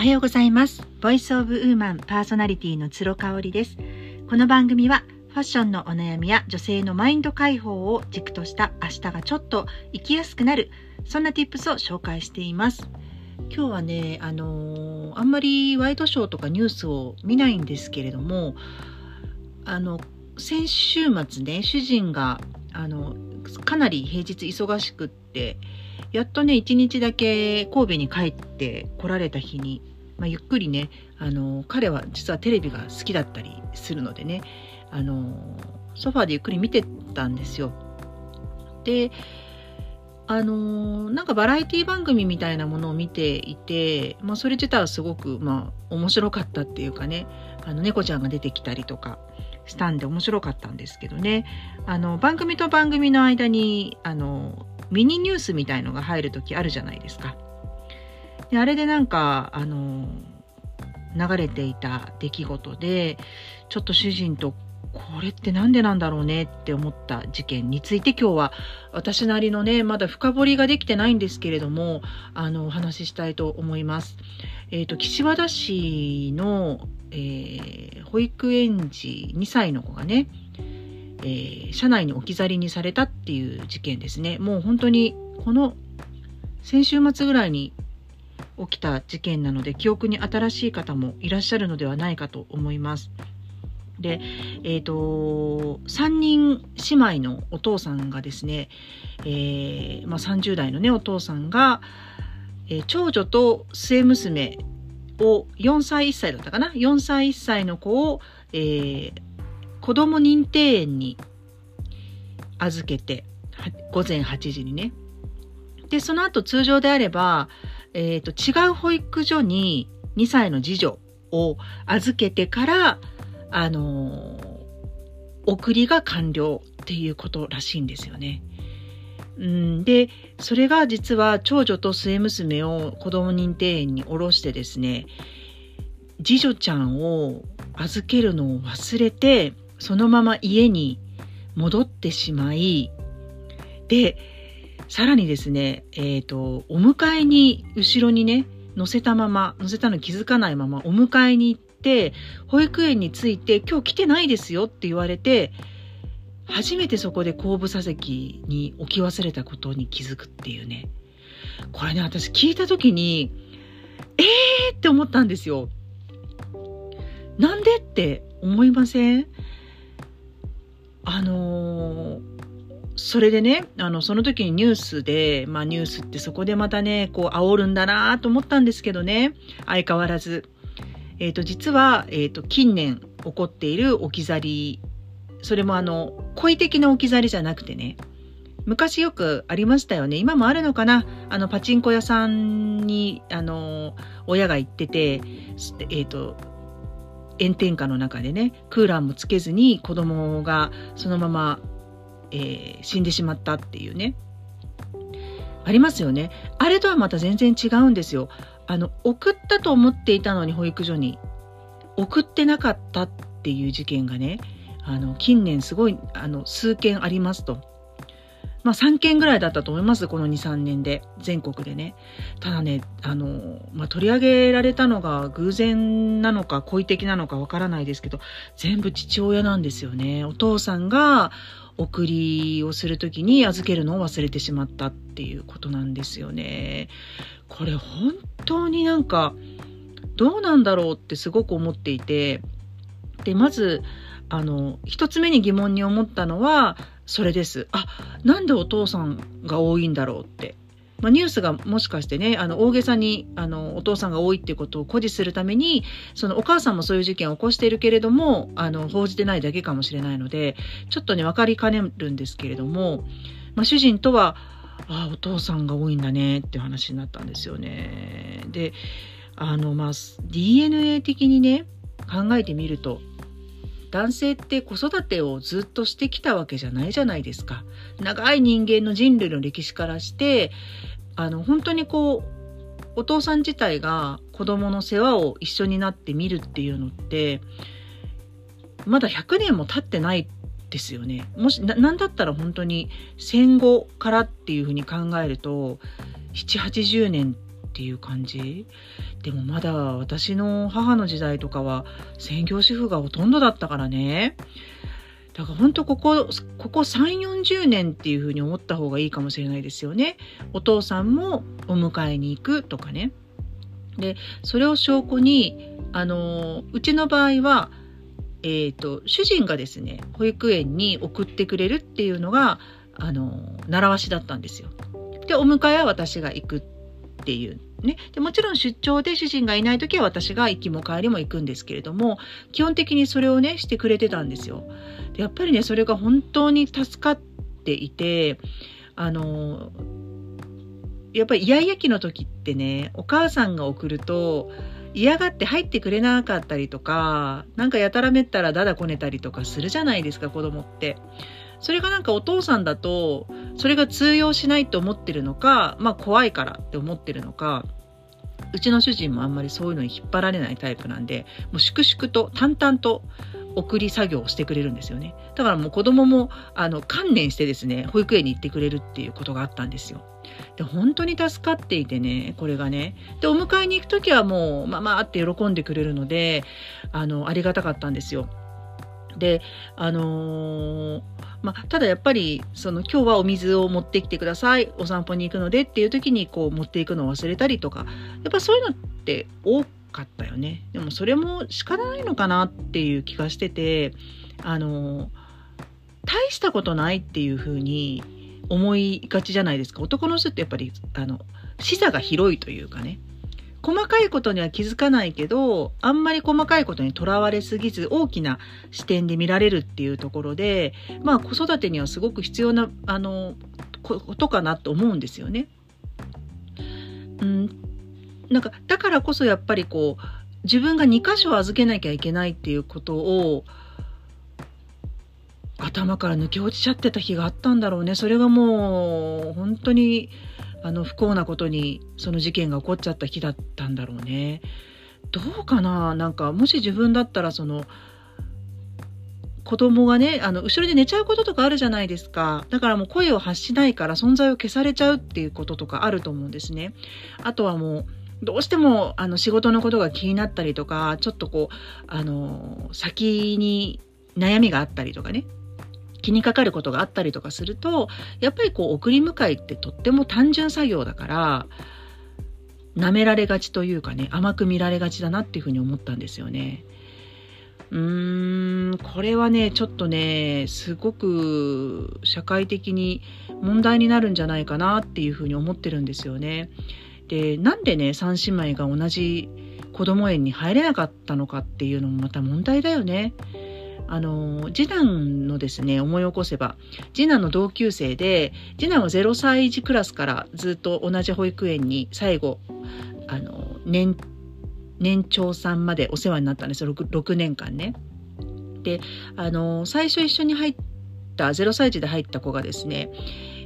はようございます。ボイスオブウーマンパーソナリティの鶴香織です。この番組はファッションのお悩みや女性のマインド解放を軸とした明日がちょっと生きやすくなる、そんな tips を紹介しています。今日はね、あのー、あんまりワイドショーとかニュースを見ないんですけれども、あの、先週末ね、主人が、あの、かなり平日忙しくって、やっとね、一日だけ神戸に帰って来られた日に、まあ、ゆっくりね、あの、彼は実はテレビが好きだったりするのでね、あの、ソファーでゆっくり見てたんですよ。で、あのなんかバラエティ番組みたいなものを見ていて、まあ、それ自体はすごく、まあ、面白かったっていうかね、あの、猫ちゃんが出てきたりとかしたんで面白かったんですけどね、あの、番組と番組の間に、あの、ミニニュースみたいのが入る時あるじゃないですか。であれでなんか、あの、流れていた出来事で、ちょっと主人とこれってなんでなんだろうねって思った事件について今日は私なりのね、まだ深掘りができてないんですけれども、あの、お話ししたいと思います。えっ、ー、と、岸和田市の、えー、保育園児2歳の子がね、えー、車内に置き去りにされたっていう事件ですね。もう本当にこの先週末ぐらいに起きた事件なので記憶に新しい方もいらっしゃるのではないかと思います。で、え、ー、と、3人姉妹のお父さんがですね、えー、まあ、30代のね、お父さんが、えー、長女と末娘を4歳1歳だったかな ?4 歳1歳の子を、えー、子供認定園に預けて、午前8時にね。で、その後通常であれば、え、ー、と、違う保育所に2歳の次女を預けてから、あの、送りが完了っていうことらしいんですよね。うん、で、それが実は長女と末娘を子供認定園に下ろしてですね、次女ちゃんを預けるのを忘れて、そのまま家に戻ってしまい、で、さらにですね、えっ、ー、と、お迎えに、後ろにね、乗せたまま、乗せたの気づかないまま、お迎えに行って、保育園に着いて、今日来てないですよって言われて、初めてそこで後部座席に置き忘れたことに気づくっていうね。これね、私聞いた時に、えーって思ったんですよ。なんでって思いません？あのー、それでね、あの、その時にニュースで、まあニュースってそこでまたね、こう煽るんだなと思ったんですけどね、相変わらず。えっ、ー、と、実は、えっ、ー、と、近年起こっている置き去り、それもあの、故意的な置き去りじゃなくてね、昔よくありましたよね。今もあるのかな？あの、パチンコ屋さんに、あの、親が行ってて、えっ、ー、と、炎天下の中でねクーラーもつけずに子供がそのまま、えー、死んでしまったっていうね。ありますよね。あれとはまた全然違うんですよ。あの送ったと思っていたのに保育所に。送ってなかったっていう事件がねあの近年すごいあの数件ありますと。まあ3件ぐらいだったと思います、この2、3年で、全国でね。ただね、あの、まあ取り上げられたのが偶然なのか、故意的なのかわからないですけど、全部父親なんですよね。お父さんが送りをする時に預けるのを忘れてしまったっていうことなんですよね。これ本当になんか、どうなんだろうってすごく思っていて、で、まず、あの、一つ目に疑問に思ったのは、それです。あ、なんでお父さんが多いんだろうって。まあ、ニュースがもしかしてね、あの、大げさに、あの、お父さんが多いっていうことを誇示するために、そのお母さんもそういう事件を起こしているけれども、あの、報じてないだけかもしれないので、ちょっとね、わかりかねるんですけれども、まあ、主人とは、ああ、お父さんが多いんだねっていう話になったんですよね。で、あの、まあ、DNA 的にね、考えてみると、男性って子育てをずっとしてきたわけじゃないじゃないですか。長い人間の人類の歴史からして、あの、本当にこう、お父さん自体が子供の世話を一緒になって見るっていうのって、まだ100年も経ってないですよね。もし、な、なんだったら本当に戦後からっていうふうに考えると、7、80年っていう感じ。でもまだ私の母の時代とかは専業主婦がほとんどだったからね。だから本当ここここ3 4 0年っていうふうに思った方がいいかもしれないですよね。お父さんもお迎えに行くとかね。でそれを証拠にあのうちの場合はえーと、主人がですね保育園に送ってくれるっていうのがあの習わしだったんですよ。でお迎えは私が行くっていう。ねでもちろん出張で主人がいない時は私が行きも帰りも行くんですけれども基本的にそれをねしてくれてたんですよ。でやっぱりねそれが本当に助かっていてあのやっぱりイヤイヤ期の時ってねお母さんが送ると嫌がって入ってくれなかったりとかなんかやたらめったらだだこねたりとかするじゃないですか子供って。それがなんかお父さんだとそれが通用しないと思ってるのかまあ怖いからって思ってるのかうちの主人もあんまりそういうのに引っ張られないタイプなんでもう粛々と淡々と送り作業をしてくれるんですよね。だからもう子供もあの観念してですね保育園に行ってくれるっていうことがあったんですよ。で本当に助かっていてねこれがね。でお迎えに行く時はもうまあまあって喜んでくれるのであのありがたかったんですよ。であのー、まあ、ただやっぱりその今日はお水を持ってきてください。お散歩に行くのでっていう時にこう持っていくのを忘れたりとか。やっぱそういうのって多かったよね。でもそれも仕方ないのかなっていう気がしてて。あの、大したことないっていうふうに思いがちじゃないですか。男の人ってやっぱりあの視座が広いというかね。細かいことには気づかないけどあんまり細かいことにとらわれすぎず大きな視点で見られるっていうところでまあ子育てにはすごく必要なあのことかなと思うんですよね。うん、なんかだからこそやっぱりこう自分が2箇所預けなきゃいけないっていうことを頭から抜け落ちちゃってた日があったんだろうねそれがもう本当にあの不幸なことにその事件が起こっちゃった日だったんだろうね。どうかな？なんかもし自分だったらその子供がねあの後ろで寝ちゃうこととかあるじゃないですか。だからもう声を発しないから存在を消されちゃうっていうこととかあると思うんですね。あとはもうどうしてもあの仕事のことが気になったりとかちょっとこうあの先に悩みがあったりとかね。気にかかることがあったりとかするとやっぱりこう送り迎えってとっても単純作業だから舐められがちというかね甘く見られがちだなっていうふうに思ったんですよね。うーんこれはねちょっとねすごく社会的に問題になるんじゃないかなっていうふうに思ってるんですよね。でなんでね3姉妹が同じ子ども園に入れなかったのかっていうのもまた問題だよね。あの次男のですね思い起こせば次男の同級生で次男は0歳児クラスからずっと同じ保育園に最後あの年年長さんまでお世話になったんですよ 6, 6年間ね。であの最初一緒に入った0歳児で入った子がですね、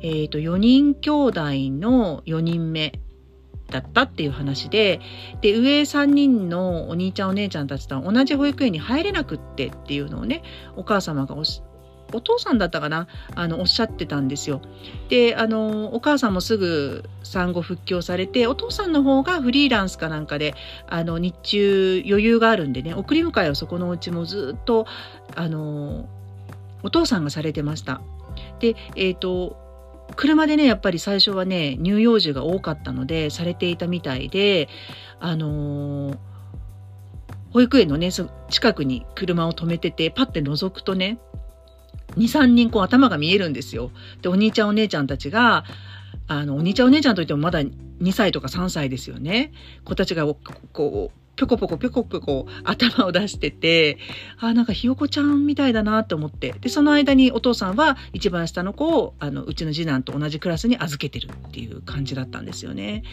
えーと、と4人兄弟の4人目だったっていう話でで上3人のお兄ちゃんお姉ちゃんたちと同じ保育園に入れなくってっていうのをねお母様がおお父さんだったかなあのおっしゃってたんですよ。であのお母さんもすぐ産後復帰をされてお父さんの方がフリーランスかなんかであの日中余裕があるんでね送り迎えをそこのうちもずっとあのお父さんがされてました。でえっ、ー、と車でねやっぱり最初はね乳幼児が多かったのでされていたみたいであのー、保育園のね近くに車を止めててパッて覗くとね23人こう頭が見えるんですよ。でお兄ちゃんお姉ちゃんたちがあのお兄ちゃんお姉ちゃんといってもまだ2歳とか3歳ですよね。子たちがこうぴょこぴょこぴょこぴょこ頭を出してて、あ、なんかひよこちゃんみたいだなと思って。で、その間にお父さんは一番下の子を、あの、うちの次男と同じクラスに預けてるっていう感じだったんですよね。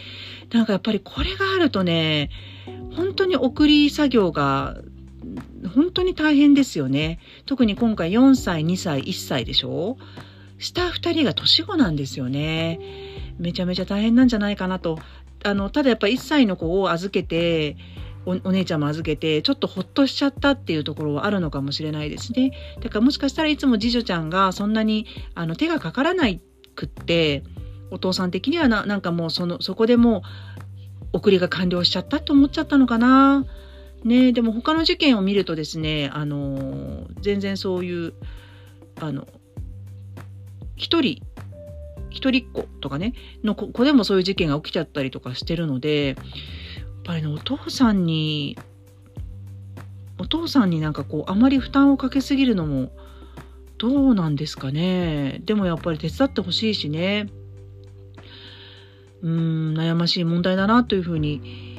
なんかやっぱりこれがあるとね、本当に送り作業が本当に大変ですよね。特に今回4歳、2歳、1歳でしょ？下2人が年子なんですよね。めちゃめちゃ大変なんじゃないかなと。あの、ただやっぱ1歳の子を預けて、お姉ちゃんも預けてちょっとほっとしちゃったっていうところはあるのかもしれないですね。だからもしかしたらいつも次女ちゃんがそんなにあの手がかからないくってお父さん的にはななんかもうそのそこでもう送りが完了しちゃったと思っちゃったのかな。ねでも他の事件を見るとですね、あの全然そういう、あの、一人、一人っ子とかね、の子でもそういう事件が起きちゃったりとかしてるので、ぱりね、お父さんに、お父さんになんかこう、あまり負担をかけすぎるのも、どうなんですかね。でもやっぱり手伝ってほしいしね。うーん、悩ましい問題だなというふうに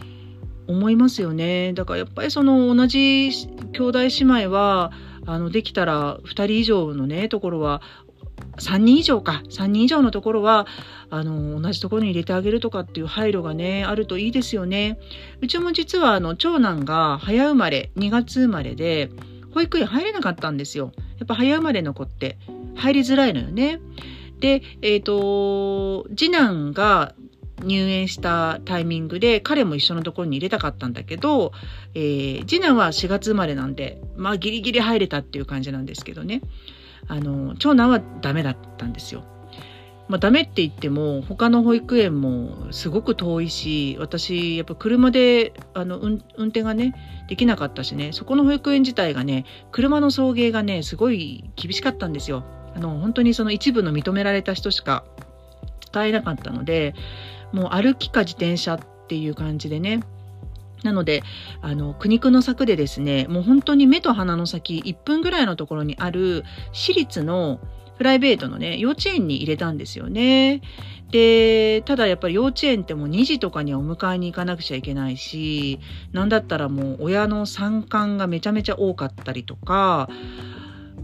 思いますよね。だからやっぱりその同じ兄弟姉妹は、あの、できたら2人以上のね、ところは、3人以上か、3人以上のところは、あの、同じところに入れてあげるとかっていう配慮がね、あるといいですよね。うちも実は、あの、長男が早生まれ、2月生まれで、保育園入れなかったんですよ。やっぱ早生まれの子って入りづらいのよね。で、えっ、ー、と、次男が入園したタイミングで彼も一緒のところに入れたかったんだけど、えー、次男は4月生まれなんで、まあギリギリ入れたっていう感じなんですけどね。あの、長男はダメだったんですよ。まあダメって言っても他の保育園もすごく遠いし、私やっぱ車であの運転がね、できなかったしね、そこの保育園自体がね、車の送迎がね、すごい厳しかったんですよ。あの、本当にその一部の認められた人しか使えなかったので、もう歩きか自転車っていう感じでね。なので、あの、苦肉の策でですね、もう本当に目と鼻の先1分ぐらいのところにある私立のプライベートのね、幼稚園に入れたんですよね。で、ただやっぱり幼稚園ってもう2時とかにはお迎えに行かなくちゃいけないし、なんだったらもう親の参観がめちゃめちゃ多かったりとか、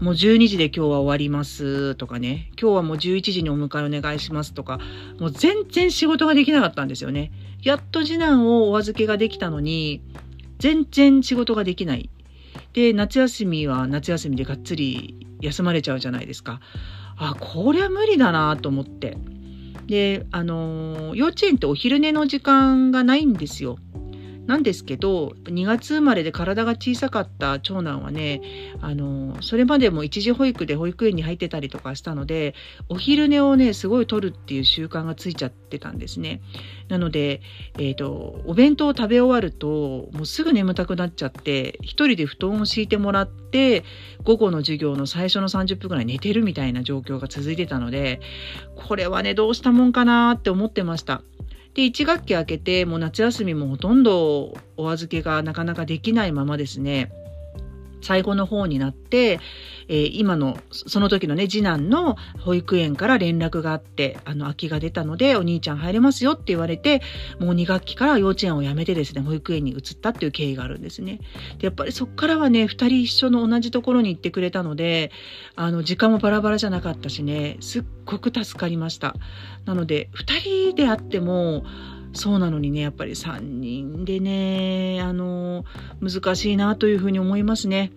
もう12時で今日は終わりますとかね、今日はもう11時にお迎えお願いしますとか、もう全然仕事ができなかったんですよね。やっと次男をお預けができたのに、全然仕事ができない。で、夏休みは夏休みでがっつり休まれちゃうじゃないですか。あ、こりゃ無理だなと思って。で、あの、幼稚園ってお昼寝の時間がないんですよ。なんですけど2月生まれで体が小さかった長男はねあのそれまでも一時保育で保育園に入ってたりとかしたのでお昼寝をねすごい取るっていう習慣がついちゃってたんですね。なので、えーと、お弁当を食べ終わるともうすぐ眠たくなっちゃって一人で布団を敷いてもらって午後の授業の最初の30分ぐらい寝てるみたいな状況が続いてたのでこれはねどうしたもんかなって思ってました。で、1学期明けて、もう夏休みもほとんどお預けがなかなかできないままですね、最後の方になって、えー、今の、その時のね、次男の保育園から連絡があって、あの、空きが出たので、お兄ちゃん入れますよって言われて、もう2学期から幼稚園を辞めてですね、保育園に移ったっていう経緯があるんですね。で、やっぱりそっからはね、2人一緒の同じところに行ってくれたので、あの、時間もバラバラじゃなかったしね、すっごく助かりました。なので、2人であっても、そうなのにね、やっぱり3人でね、あの、難しいなというふうに思いますね。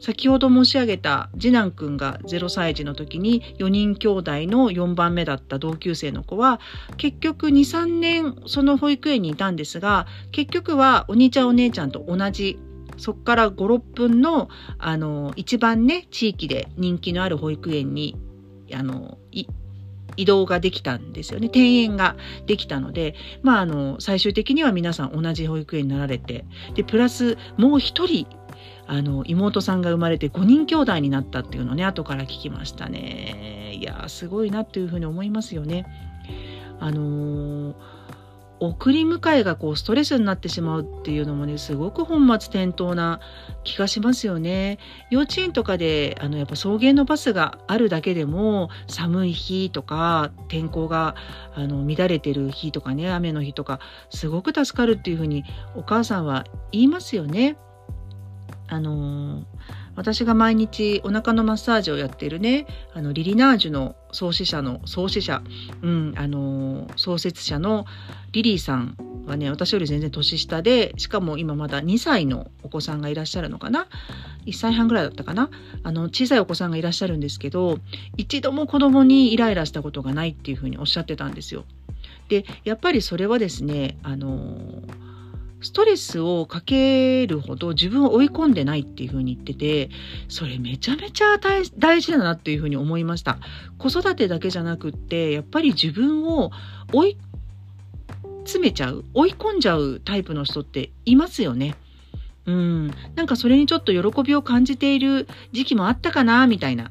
先ほど申し上げた次男くんが0歳児の時に4人兄弟の4番目だった同級生の子は結局2、3年その保育園にいたんですが結局はお兄ちゃんお姉ちゃんと同じそこから5、6分のあの一番ね地域で人気のある保育園にあの移動ができたんですよね。転園ができたので、まあ、あの、最終的には皆さん同じ保育園になられて、で、プラスもう一人、あの、妹さんが生まれて5人兄弟になったっていうのね、後から聞きましたね。いやすごいなっていうふうに思いますよね。あのー送り迎えがこうストレスになってしまうっていうのもねすごく本末転倒な気がしますよね。幼稚園とかであのやっぱ送迎のバスがあるだけでも寒い日とか天候があの乱れてる日とかね雨の日とかすごく助かるっていうふうにお母さんは言いますよね。あのー私が毎日お腹のマッサージをやっているね、あの、リリナージュの創始者の、創始者、うん、あの、創設者のリリーさんはね、私より全然年下で、しかも今まだ2歳のお子さんがいらっしゃるのかな ?1 歳半ぐらいだったかな？あの、小さいお子さんがいらっしゃるんですけど、一度も子供にイライラしたことがないっていうふうにおっしゃってたんですよ。で、やっぱりそれはですね、あのストレスをかけるほど自分を追い込んでないっていうふうに言ってて、それめちゃめちゃ大事だなっていうふうに思いました。子育てだけじゃなくって、やっぱり自分を追い詰めちゃう追い込んじゃうタイプの人っていますよね。うん、なんかそれにちょっと喜びを感じている時期もあったかなみたいな。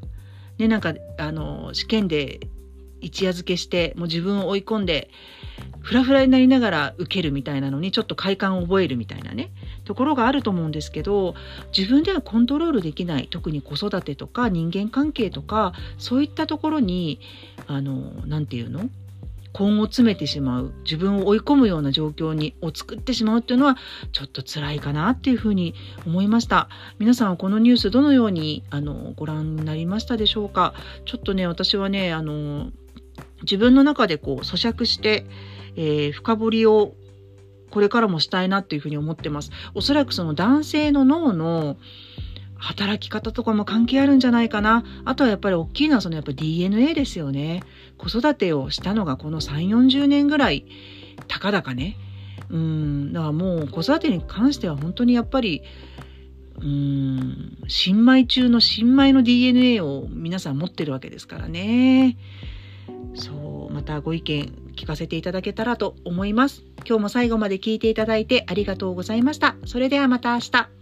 ね、なんかあの試験で一夜漬けしてもう自分を追い込んでフラフラになりながら受けるみたいなのにちょっと快感を覚えるみたいなねところがあると思うんですけど自分ではコントロールできない特に子育てとか人間関係とかそういったところにあの何て言うの？根を詰めてしまう自分を追い込むような状況にを作ってしまうっていうのはちょっと辛いかなっていうふうに思いました。皆さんはこのニュースどのようにあのご覧になりましたでしょうか？ちょっとね私はねあの自分の中でこう咀嚼して、えー、深掘りをこれからもしたいなっていうふうに思ってます。おそらくその男性の脳の働き方とかも関係あるんじゃないかな。あとはやっぱり大きいのはそのやっぱ DNA ですよね。子育てをしたのがこの3、40年ぐらい、たかだかね。うん、だからもう子育てに関しては本当にやっぱり、うん、新米中の新米の DNA を皆さん持ってるわけですからね。そう、またご意見聞かせていただけたらと思います。今日も最後まで聞いていただいてありがとうございました。それではまた明日。